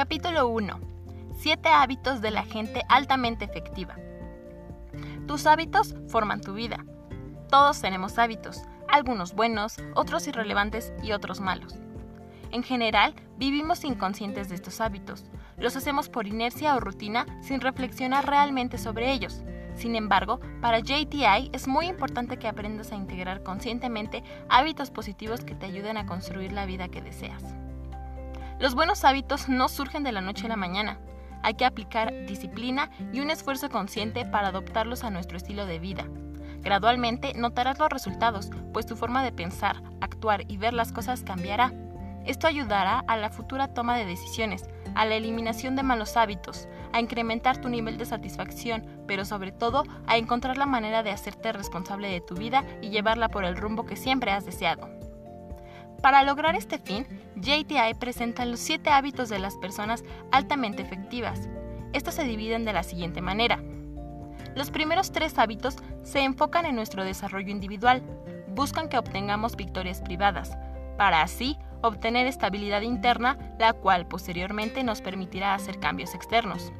Capítulo 1. 7 hábitos de la gente altamente efectiva. Tus hábitos forman tu vida. Todos tenemos hábitos, algunos buenos, otros irrelevantes y otros malos. En general, vivimos inconscientes de estos hábitos. Los hacemos por inercia o rutina sin reflexionar realmente sobre ellos. Sin embargo, para JTI es muy importante que aprendas a integrar conscientemente hábitos positivos que te ayuden a construir la vida que deseas. Los buenos hábitos no surgen de la noche a la mañana. Hay que aplicar disciplina y un esfuerzo consciente para adoptarlos a nuestro estilo de vida. Gradualmente notarás los resultados, pues tu forma de pensar, actuar y ver las cosas cambiará. Esto ayudará a la futura toma de decisiones, a la eliminación de malos hábitos, a incrementar tu nivel de satisfacción, pero sobre todo a encontrar la manera de hacerte responsable de tu vida y llevarla por el rumbo que siempre has deseado. Para lograr este fin, JTI presenta los 7 hábitos de las personas altamente efectivas. Estos se dividen de la siguiente manera. Los primeros tres hábitos se enfocan en nuestro desarrollo individual, buscan que obtengamos victorias privadas, para así obtener estabilidad interna, la cual posteriormente nos permitirá hacer cambios externos.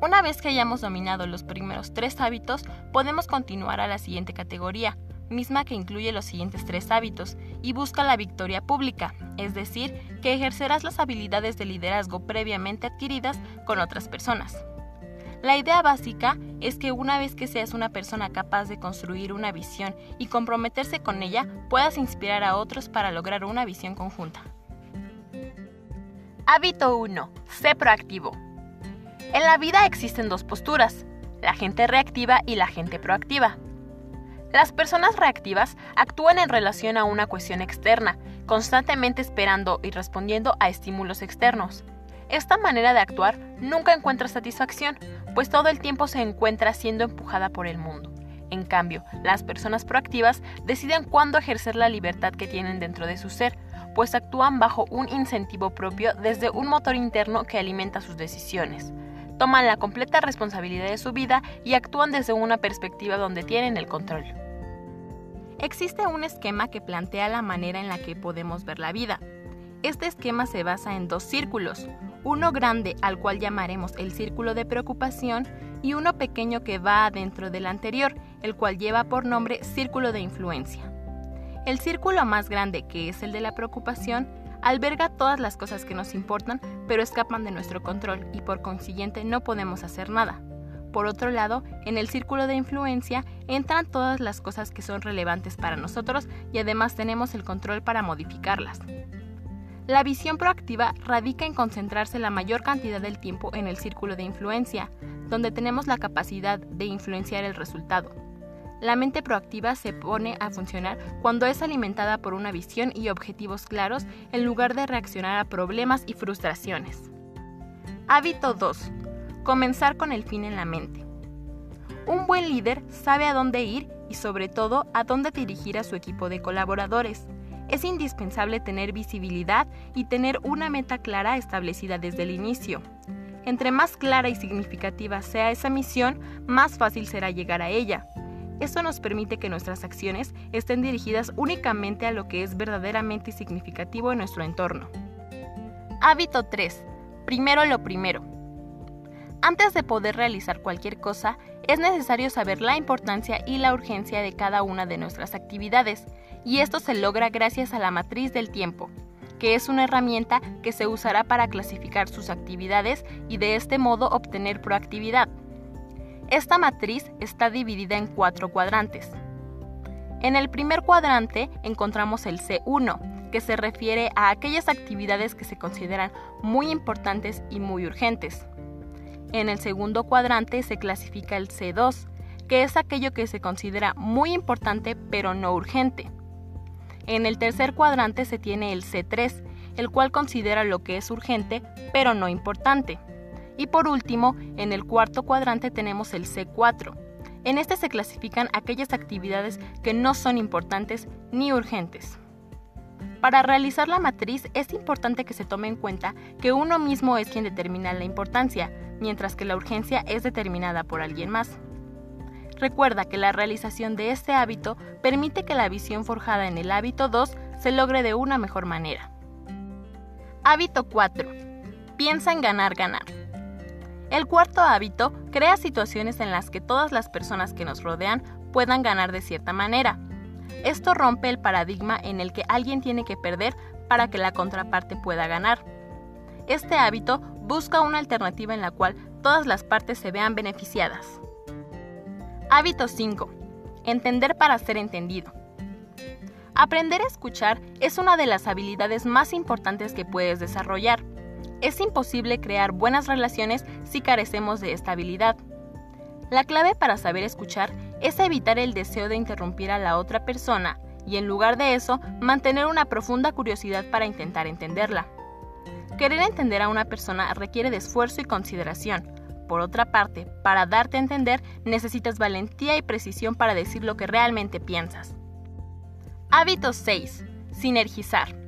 Una vez que hayamos dominado los primeros tres hábitos, podemos continuar a la siguiente categoría, misma que incluye los siguientes tres hábitos, y busca la victoria pública, es decir, que ejercerás las habilidades de liderazgo previamente adquiridas con otras personas. La idea básica es que una vez que seas una persona capaz de construir una visión y comprometerse con ella, puedas inspirar a otros para lograr una visión conjunta. Hábito 1. Sé proactivo. En la vida existen dos posturas, la gente reactiva y la gente proactiva. Las personas reactivas actúan en relación a una cuestión externa, constantemente esperando y respondiendo a estímulos externos. Esta manera de actuar nunca encuentra satisfacción, pues todo el tiempo se encuentra siendo empujada por el mundo. En cambio, las personas proactivas deciden cuándo ejercer la libertad que tienen dentro de su ser, pues actúan bajo un incentivo propio desde un motor interno que alimenta sus decisiones. Toman la completa responsabilidad de su vida y actúan desde una perspectiva donde tienen el control. Existe un esquema que plantea la manera en la que podemos ver la vida. Este esquema se basa en dos círculos, uno grande al cual llamaremos el círculo de preocupación y uno pequeño que va adentro del anterior, el cual lleva por nombre círculo de influencia. El círculo más grande, que es el de la preocupación, alberga todas las cosas que nos importan, pero escapan de nuestro control y por consiguiente no podemos hacer nada. Por otro lado, en el círculo de influencia entran todas las cosas que son relevantes para nosotros y además tenemos el control para modificarlas. La visión proactiva radica en concentrarse la mayor cantidad del tiempo en el círculo de influencia, donde tenemos la capacidad de influenciar el resultado. La mente proactiva se pone a funcionar cuando es alimentada por una visión y objetivos claros en lugar de reaccionar a problemas y frustraciones. Hábito 2. Comenzar con el fin en la mente. Un buen líder sabe a dónde ir y sobre todo a dónde dirigir a su equipo de colaboradores es indispensable tener visibilidad y tener una meta clara establecida desde el inicio. Entre más clara y significativa sea esa misión, más fácil será llegar a ella. Esto nos permite que nuestras acciones estén dirigidas únicamente a lo que es verdaderamente significativo en nuestro entorno. Hábito 3. Primero lo primero. Antes de poder realizar cualquier cosa, es necesario saber la importancia y la urgencia de cada una de nuestras actividades y esto se logra gracias a la matriz del tiempo, que es una herramienta que se usará para clasificar sus actividades y de este modo obtener proactividad. Esta matriz está dividida en cuatro cuadrantes. En el primer cuadrante encontramos el C1, que se refiere a aquellas actividades que se consideran muy importantes y muy urgentes. En el segundo cuadrante se clasifica el C2, que es aquello que se considera muy importante pero no urgente. En el tercer cuadrante se tiene el C3, el cual considera lo que es urgente pero no importante. Y por último, en el cuarto cuadrante tenemos el C4. En este se clasifican aquellas actividades que no son importantes ni urgentes. Para realizar la matriz es importante que se tome en cuenta que uno mismo es quien determina la importancia, mientras que la urgencia es determinada por alguien más. Recuerda que la realización de este hábito permite que la visión forjada en el hábito 2 se logre de una mejor manera. Hábito 4. Piensa en ganar, ganar. El cuarto hábito crea situaciones en las que todas las personas que nos rodean puedan ganar de cierta manera. Esto rompe el paradigma en el que alguien tiene que perder para que la contraparte pueda ganar. Este hábito busca una alternativa en la cual todas las partes se vean beneficiadas. Hábito 5. Entender para ser entendido. Aprender a escuchar es una de las habilidades más importantes que puedes desarrollar. Es imposible crear buenas relaciones si carecemos de esta habilidad. La clave para saber escuchar es evitar el deseo de interrumpir a la otra persona y en lugar de eso mantener una profunda curiosidad para intentar entenderla. Querer entender a una persona requiere de esfuerzo y consideración. Por otra parte, para darte a entender necesitas valentía y precisión para decir lo que realmente piensas. Hábito 6. Sinergizar.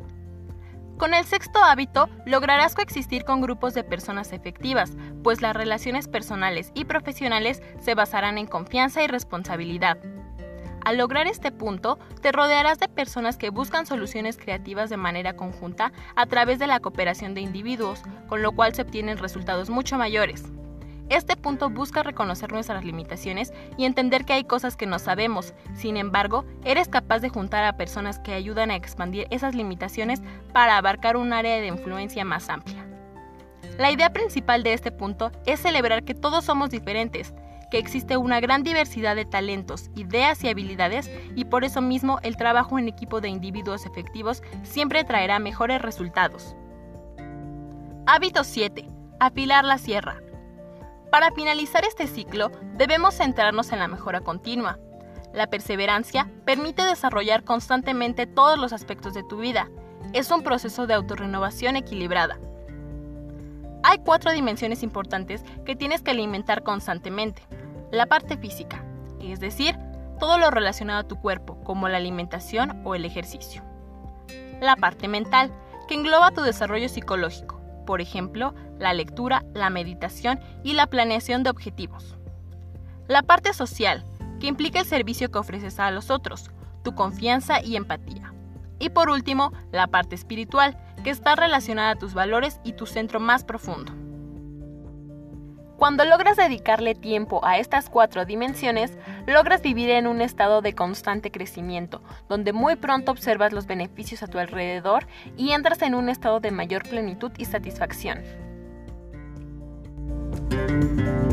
Con el sexto hábito lograrás coexistir con grupos de personas efectivas, pues las relaciones personales y profesionales se basarán en confianza y responsabilidad. Al lograr este punto, te rodearás de personas que buscan soluciones creativas de manera conjunta a través de la cooperación de individuos, con lo cual se obtienen resultados mucho mayores. Este punto busca reconocer nuestras limitaciones y entender que hay cosas que no sabemos. Sin embargo, eres capaz de juntar a personas que ayudan a expandir esas limitaciones para abarcar un área de influencia más amplia. La idea principal de este punto es celebrar que todos somos diferentes, que existe una gran diversidad de talentos, ideas y habilidades y por eso mismo el trabajo en equipo de individuos efectivos siempre traerá mejores resultados. Hábito 7. Afilar la sierra. Para finalizar este ciclo, debemos centrarnos en la mejora continua. La perseverancia permite desarrollar constantemente todos los aspectos de tu vida. Es un proceso de autorrenovación equilibrada. Hay cuatro dimensiones importantes que tienes que alimentar constantemente. La parte física, es decir, todo lo relacionado a tu cuerpo, como la alimentación o el ejercicio. La parte mental, que engloba tu desarrollo psicológico, por ejemplo, la lectura, la meditación y la planeación de objetivos. La parte social, que implica el servicio que ofreces a los otros, tu confianza y empatía. Y por último, la parte espiritual, que está relacionada a tus valores y tu centro más profundo. Cuando logras dedicarle tiempo a estas cuatro dimensiones, logras vivir en un estado de constante crecimiento, donde muy pronto observas los beneficios a tu alrededor y entras en un estado de mayor plenitud y satisfacción. Música